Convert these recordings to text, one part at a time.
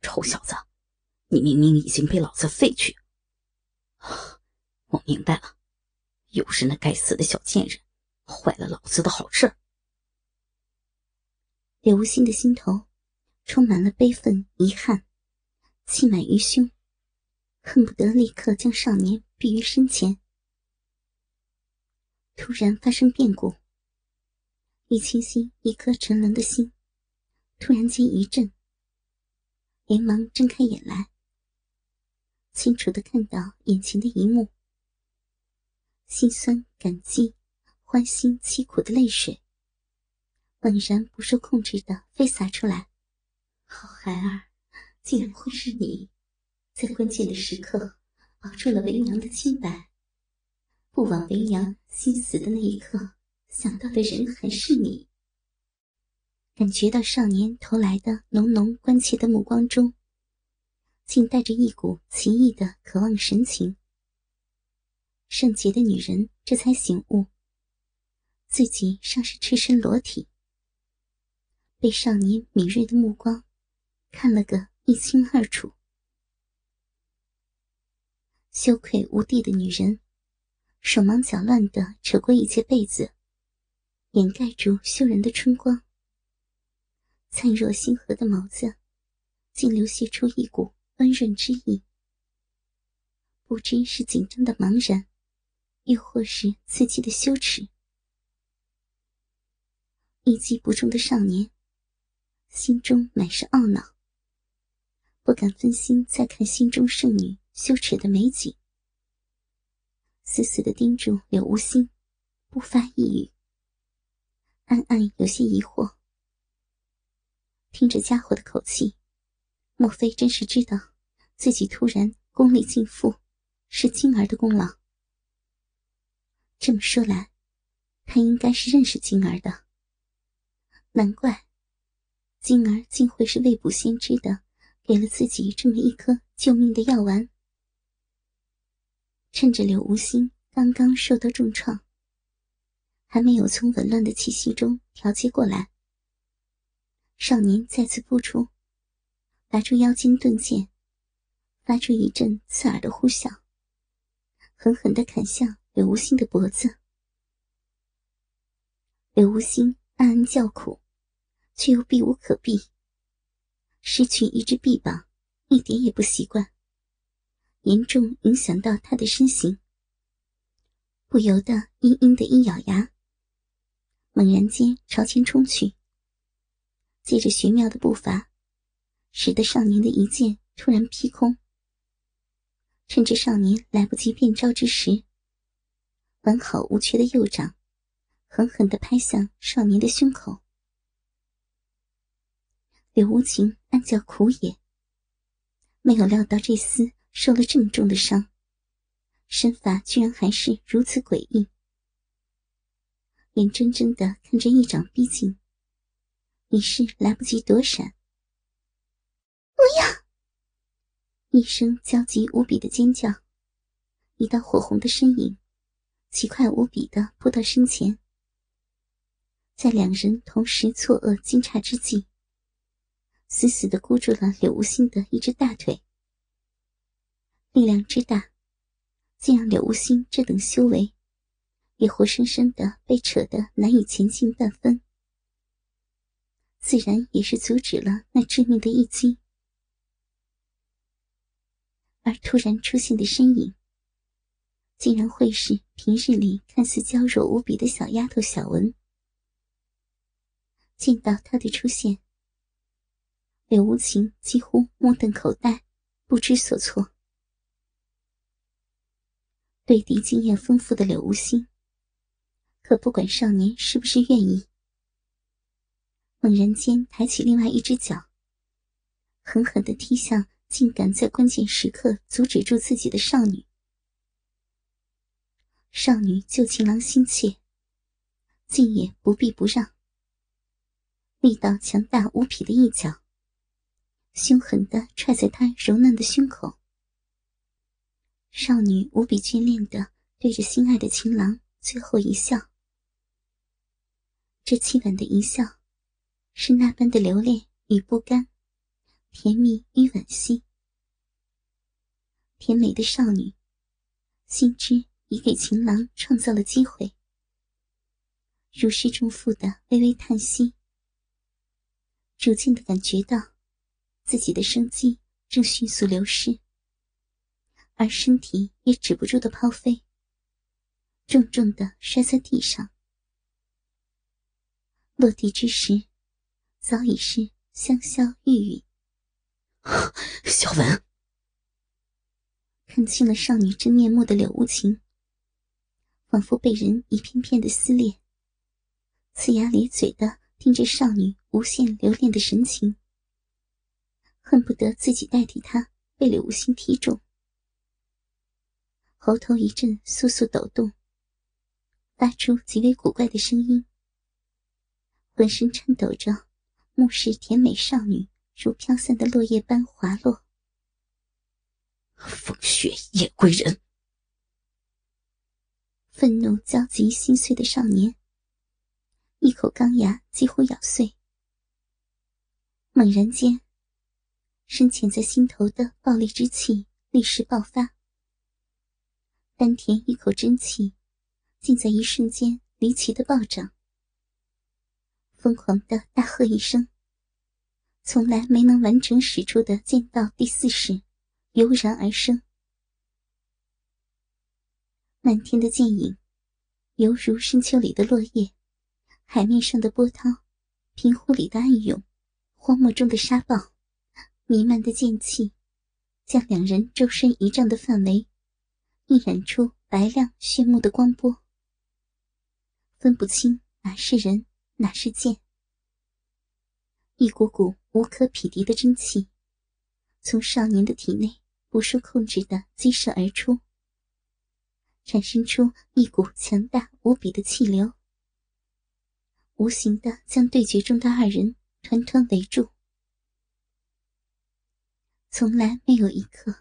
臭小子，你明明已经被老子废去。我明白了，又是那该死的小贱人，坏了老子的好事。柳无心的心头充满了悲愤、遗憾，气满于胸，恨不得立刻将少年毙于身前。突然发生变故，玉清心一颗沉沦的心突然间一震，连忙睁开眼来，清楚的看到眼前的一幕。心酸、感激、欢欣、凄苦的泪水，猛然不受控制的飞洒出来。好孩儿，竟然会是你，在关键的时刻保住了为娘的清白。不枉为娘心死的那一刻，想到的人还是你。感觉到少年投来的浓浓关切的目光中，竟带着一股奇异的渴望神情。圣洁的女人这才醒悟，自己尚是赤身裸体，被少年敏锐的目光看了个一清二楚。羞愧无地的女人，手忙脚乱地扯过一截被子，掩盖住羞人的春光。灿若星河的眸子，竟流泻出一股温润之意，不知是紧张的茫然。又或是刺激的羞耻，一击不中的少年心中满是懊恼，不敢分心再看心中圣女羞耻的美景，死死的盯住柳无心，不发一语，暗暗有些疑惑。听着家伙的口气，莫非真是知道自己突然功力尽复，是金儿的功劳？这么说来，他应该是认识金儿的。难怪，金儿竟会是未卜先知的，给了自己这么一颗救命的药丸。趁着柳无心刚刚受到重创，还没有从紊乱的气息中调节过来，少年再次扑出，拔出腰间钝剑，发出一阵刺耳的呼啸，狠狠的砍向。柳无心的脖子，柳无心暗暗叫苦，却又避无可避。失去一只臂膀，一点也不习惯，严重影响到他的身形。不由得阴阴的一咬牙，猛然间朝前冲去，借着玄妙的步伐，使得少年的一剑突然劈空。趁着少年来不及变招之时。完好无缺的右掌，狠狠的拍向少年的胸口。柳无情暗叫苦也，没有料到这厮受了这么重的伤，身法居然还是如此诡异。眼睁睁的看着一掌逼近，已是来不及躲闪。不要！一声焦急无比的尖叫，一道火红的身影。奇快无比的扑到身前，在两人同时错愕惊诧之际，死死的箍住了柳无心的一只大腿。力量之大，竟让柳无心这等修为，也活生生的被扯得难以前进半分，自然也是阻止了那致命的一击。而突然出现的身影。竟然会是平日里看似娇弱无比的小丫头小文。见到她的出现，柳无情几乎目瞪口呆，不知所措。对敌经验丰富的柳无心，可不管少年是不是愿意，猛然间抬起另外一只脚，狠狠的踢向竟敢在关键时刻阻止住自己的少女。少女救情郎心切，竟也不避不让。力道强大无匹的一脚，凶狠的踹在他柔嫩的胸口。少女无比眷恋的对着心爱的情郎最后一笑，这凄婉的一笑，是那般的留恋与不甘，甜蜜与惋惜。甜美的少女，心知已给情郎创造了机会，如释重负的微微叹息，逐渐的感觉到自己的生机正迅速流失，而身体也止不住的抛飞，重重的摔在地上。落地之时，早已是香消玉殒。小文看清了少女真面目的柳无情，仿佛被人一片片的撕裂，呲牙咧嘴的盯着少女无限留恋的神情，恨不得自己代替她被柳无心踢中。喉头一阵簌簌抖动，发出极为古怪的声音。浑身颤抖着，目视甜美少女如飘散的落叶般滑落。风雪夜归人，愤怒焦急心碎的少年，一口钢牙几乎咬碎。猛然间，深潜在心头的暴力之气立时爆发，丹田一口真气，竟在一瞬间离奇的暴涨。疯狂的大喝一声，从来没能完整使出的剑道第四式油然而生。漫天的剑影，犹如深秋里的落叶，海面上的波涛，平湖里的暗涌，荒漠中的沙暴，弥漫的剑气，将两人周身一丈的范围，映染出白亮炫目的光波，分不清哪是人。哪是剑？一股股无可匹敌的真气，从少年的体内不受控制的激射而出，产生出一股强大无比的气流，无形的将对决中的二人团团围住。从来没有一刻，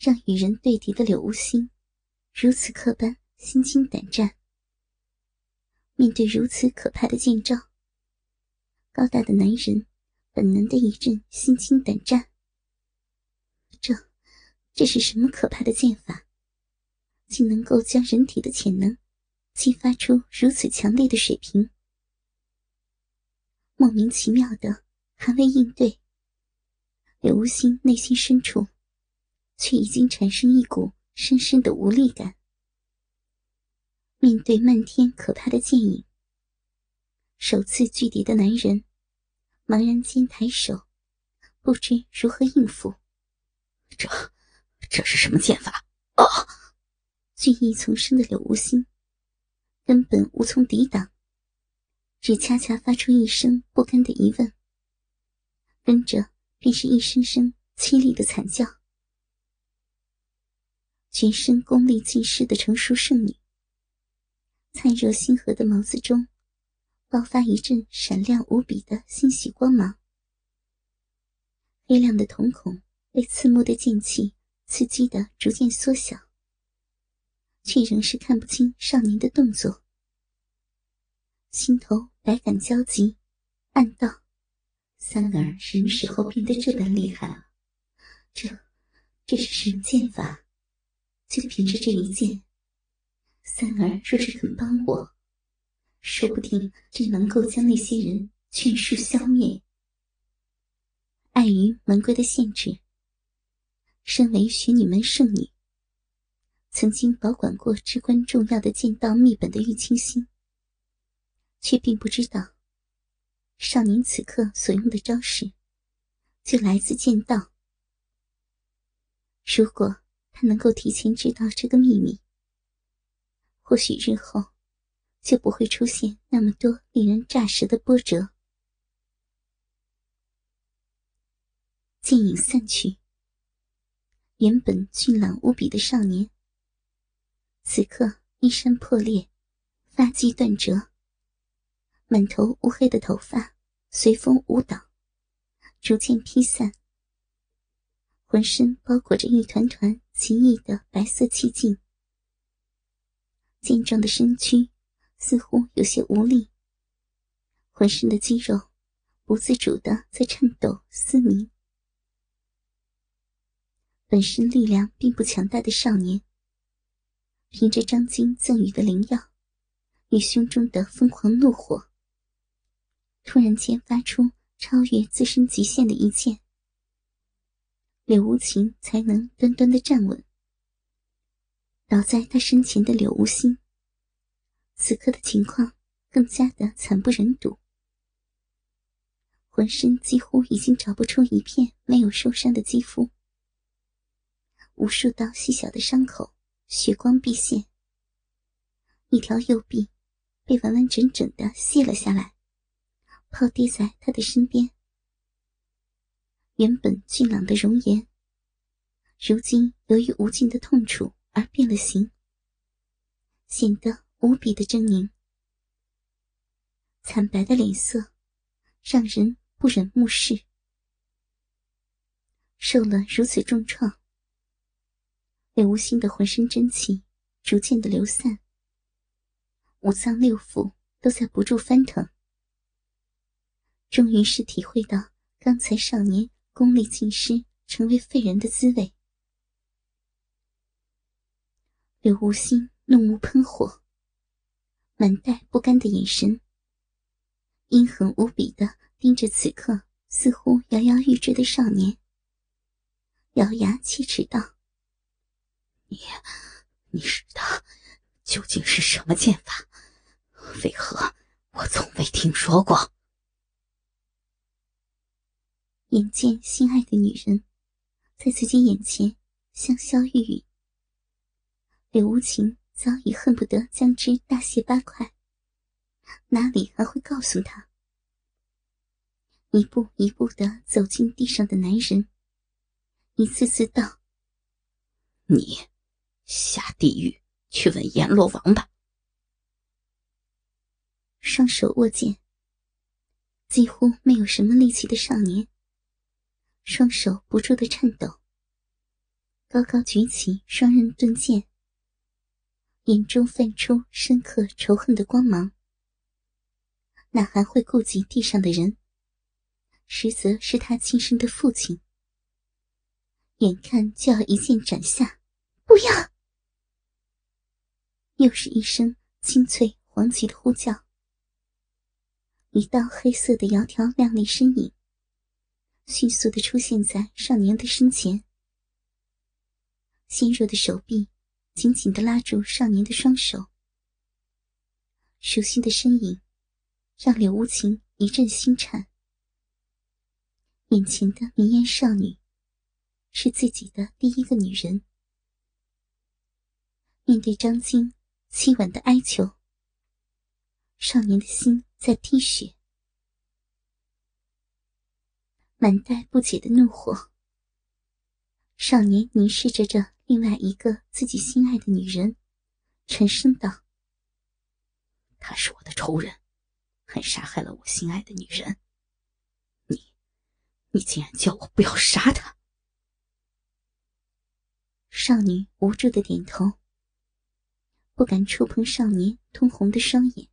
让与人对敌的柳无心如此刻般心惊胆战。面对如此可怕的剑招，高大的男人本能的一阵心惊胆战。这，这是什么可怕的剑法？竟能够将人体的潜能激发出如此强烈的水平？莫名其妙的还未应对，柳无心内心深处却已经产生一股深深的无力感。面对漫天可怕的剑影，首次拒敌的男人茫然间抬手，不知如何应付。这，这是什么剑法？啊！俊逸丛生的柳无心根本无从抵挡，只恰恰发出一声不甘的疑问，跟着便是一声声凄厉的惨叫。全身功力尽失的成熟圣女。灿若星河的眸子中，爆发一阵闪亮无比的欣喜光芒。黑亮的瞳孔被刺目的剑气刺激的逐渐缩小，却仍是看不清少年的动作。心头百感交集，暗道：三儿什么时候变得这般厉害了？这，这是什么剑法？就凭着这一剑。三儿若是肯帮我，说不定就能够将那些人全数消灭。碍于门规的限制，身为玄女门圣女，曾经保管过至关重要的剑道秘本的玉清心，却并不知道少年此刻所用的招式就来自剑道。如果他能够提前知道这个秘密，或许日后就不会出现那么多令人乍舌的波折。剑影散去，原本俊朗无比的少年，此刻衣衫破裂，发髻断折，满头乌黑的头发随风舞蹈，逐渐披散，浑身包裹着一团团奇异的白色气劲。健壮的身躯似乎有些无力，浑身的肌肉不自主的在颤抖嘶鸣。本身力量并不强大的少年，凭着张晶赠予的灵药与胸中的疯狂怒火，突然间发出超越自身极限的一剑。柳无情才能端端的站稳。倒在他身前的柳无心，此刻的情况更加的惨不忍睹，浑身几乎已经找不出一片没有受伤的肌肤，无数道细小的伤口，血光毕现，一条右臂被完完整整的卸了下来，抛跌在他的身边。原本俊朗的容颜，如今由于无尽的痛楚。而变了形，显得无比的狰狞。惨白的脸色，让人不忍目视。受了如此重创，柳无心的浑身真气逐渐的流散，五脏六腑都在不住翻腾。终于是体会到刚才少年功力尽失，成为废人的滋味。柳无心怒目喷火，满带不甘的眼神，阴狠无比的盯着此刻似乎摇摇欲坠的少年，咬牙切齿道：“你，你使的究竟是什么剑法？为何我从未听说过？”眼见心爱的女人在自己眼前香消玉殒。柳无情早已恨不得将之大卸八块，哪里还会告诉他？一步一步的走进地上的男人，一次次道：“你下地狱去问阎罗王吧。”双手握剑，几乎没有什么力气的少年，双手不住的颤抖，高高举起双刃钝剑。眼中泛出深刻仇恨的光芒，哪还会顾及地上的人？实则是他亲生的父亲，眼看就要一剑斩下，不要！又是一声清脆黄急的呼叫，一道黑色的窈窕靓丽身影，迅速的出现在少年的身前，纤弱的手臂。紧紧的拉住少年的双手，熟悉的身影让柳无情一阵心颤。眼前的明艳少女是自己的第一个女人。面对张晶凄婉的哀求，少年的心在滴血，满带不解的怒火。少年凝视着这。另外一个自己心爱的女人，沉声道：“他是我的仇人，还杀害了我心爱的女人。你，你竟然叫我不要杀他！”少女无助的点头，不敢触碰少年通红的双眼，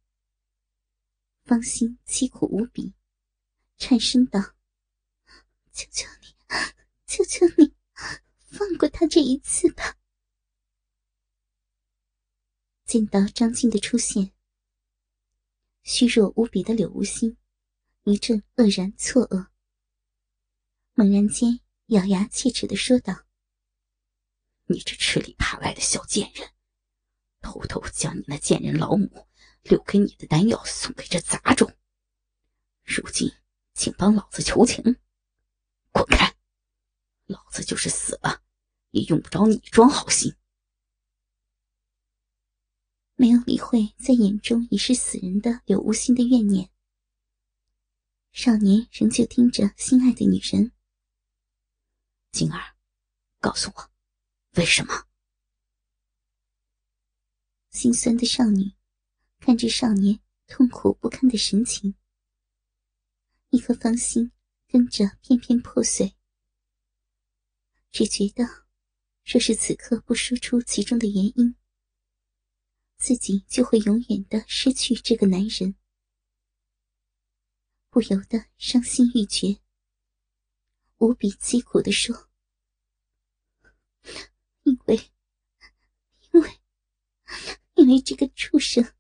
芳心凄苦无比，颤声道：“求求你，求求你！”放过他这一次吧。见到张静的出现，虚弱无比的柳无心一阵愕然错愕，猛然间咬牙切齿的说道：“你这吃里扒外的小贱人，偷偷将你那贱人老母留给你的丹药送给这杂种，如今竟帮老子求情，滚开！”老子就是死了，也用不着你装好心。没有理会在眼中已是死人的柳无心的怨念，少年仍旧盯着心爱的女人。静儿，告诉我，为什么？心酸的少女看着少年痛苦不堪的神情，一颗芳心跟着片片破碎。只觉得，若是此刻不说出其中的原因，自己就会永远的失去这个男人，不由得伤心欲绝，无比凄苦的说：“因为，因为，因为这个畜生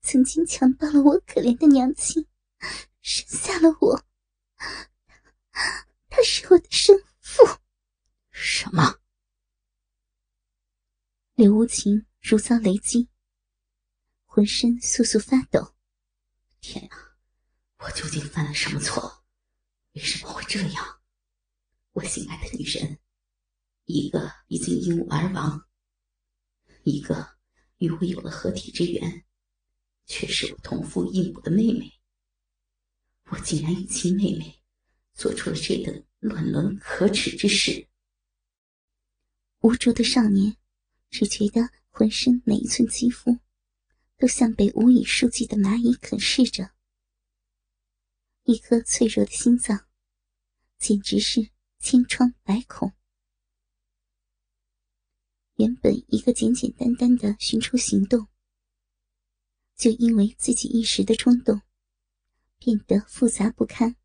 曾经强暴了我可怜的娘亲，生下了我。他是我的生父。什么？刘无情如遭雷击，浑身簌簌发抖。天啊！我究竟犯了什么错？为什么会这样？我心爱的女人，一个已经因我而亡，一个与我有了合体之缘，却是我同父异母的妹妹。我竟然与亲妹妹做出了这等乱伦可耻之事！无助的少年只觉得浑身每一寸肌肤都像被无以数计的蚂蚁啃噬着。一颗脆弱的心脏，简直是千疮百孔。原本一个简简单单的寻仇行动，就因为自己一时的冲动，变得复杂不堪。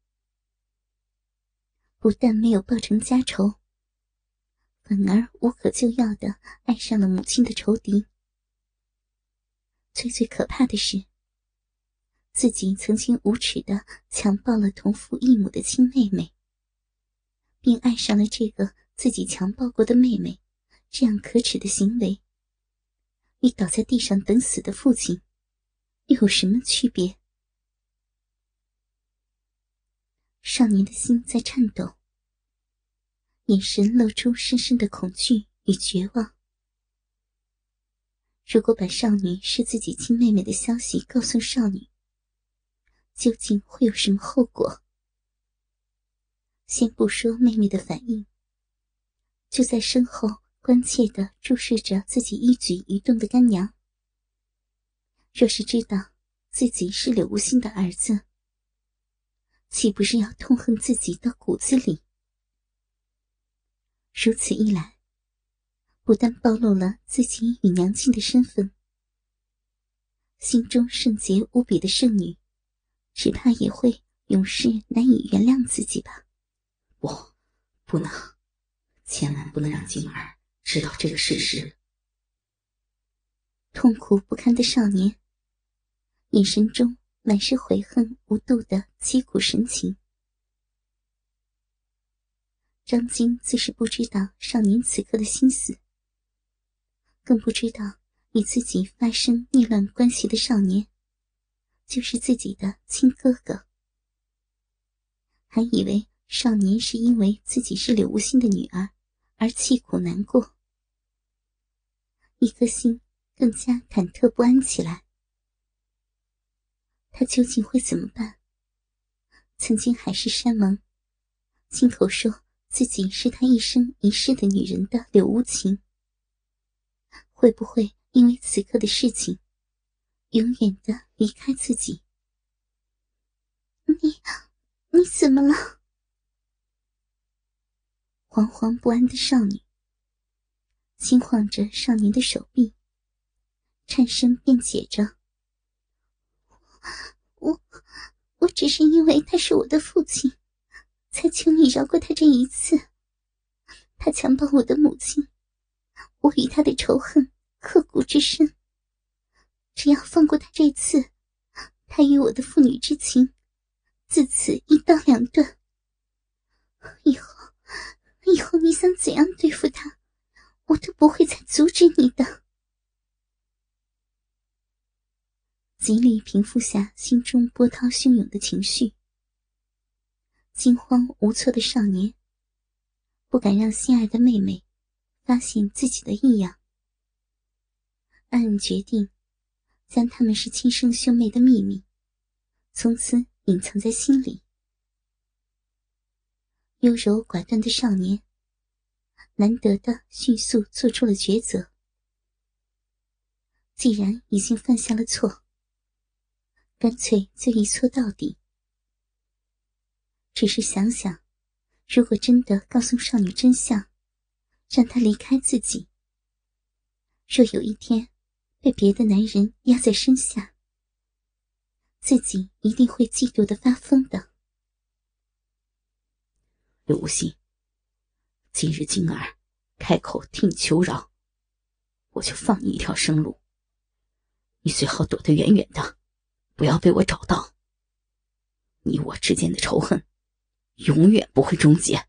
不但没有报成家仇，反而无可救药的爱上了母亲的仇敌。最最可怕的是。自己曾经无耻的强暴了同父异母的亲妹妹，并爱上了这个自己强暴过的妹妹，这样可耻的行为，与倒在地上等死的父亲又有什么区别？少年的心在颤抖，眼神露出深深的恐惧与绝望。如果把少女是自己亲妹妹的消息告诉少女，究竟会有什么后果？先不说妹妹的反应，就在身后关切的注视着自己一举一动的干娘。若是知道自己是柳无心的儿子，岂不是要痛恨自己到骨子里？如此一来，不但暴露了自己与娘亲的身份，心中圣洁无比的圣女。只怕也会永世难以原谅自己吧。不，不能，千万不能让静儿知道这个事实。痛苦不堪的少年，眼神中满是悔恨无度的凄苦神情。张晶自是不知道少年此刻的心思，更不知道与自己发生逆乱关系的少年。就是自己的亲哥哥，还以为少年是因为自己是柳无心的女儿而气苦难过，一颗心更加忐忑不安起来。他究竟会怎么办？曾经海誓山盟，亲口说自己是他一生一世的女人的柳无情，会不会因为此刻的事情？永远的离开自己。你，你怎么了？惶惶不安的少女，轻晃着少年的手臂，颤声辩解着：“我，我只是因为他是我的父亲，才求你饶过他这一次。他强暴我的母亲，我与他的仇恨刻骨之深。”只要放过他这次，他与我的父女之情自此一刀两断。以后，以后你想怎样对付他，我都不会再阻止你的。极力平复下心中波涛汹涌的情绪，惊慌无措的少年不敢让心爱的妹妹发现自己的异样，暗暗决定。将他们是亲生兄妹的秘密，从此隐藏在心里。优柔寡断的少年，难得的迅速做出了抉择。既然已经犯下了错，干脆就一错到底。只是想想，如果真的告诉少女真相，让她离开自己，若有一天……被别的男人压在身下，自己一定会嫉妒的发疯的。刘无心，今日静儿开口替你求饶，我就放你一条生路。你最好躲得远远的，不要被我找到。你我之间的仇恨，永远不会终结。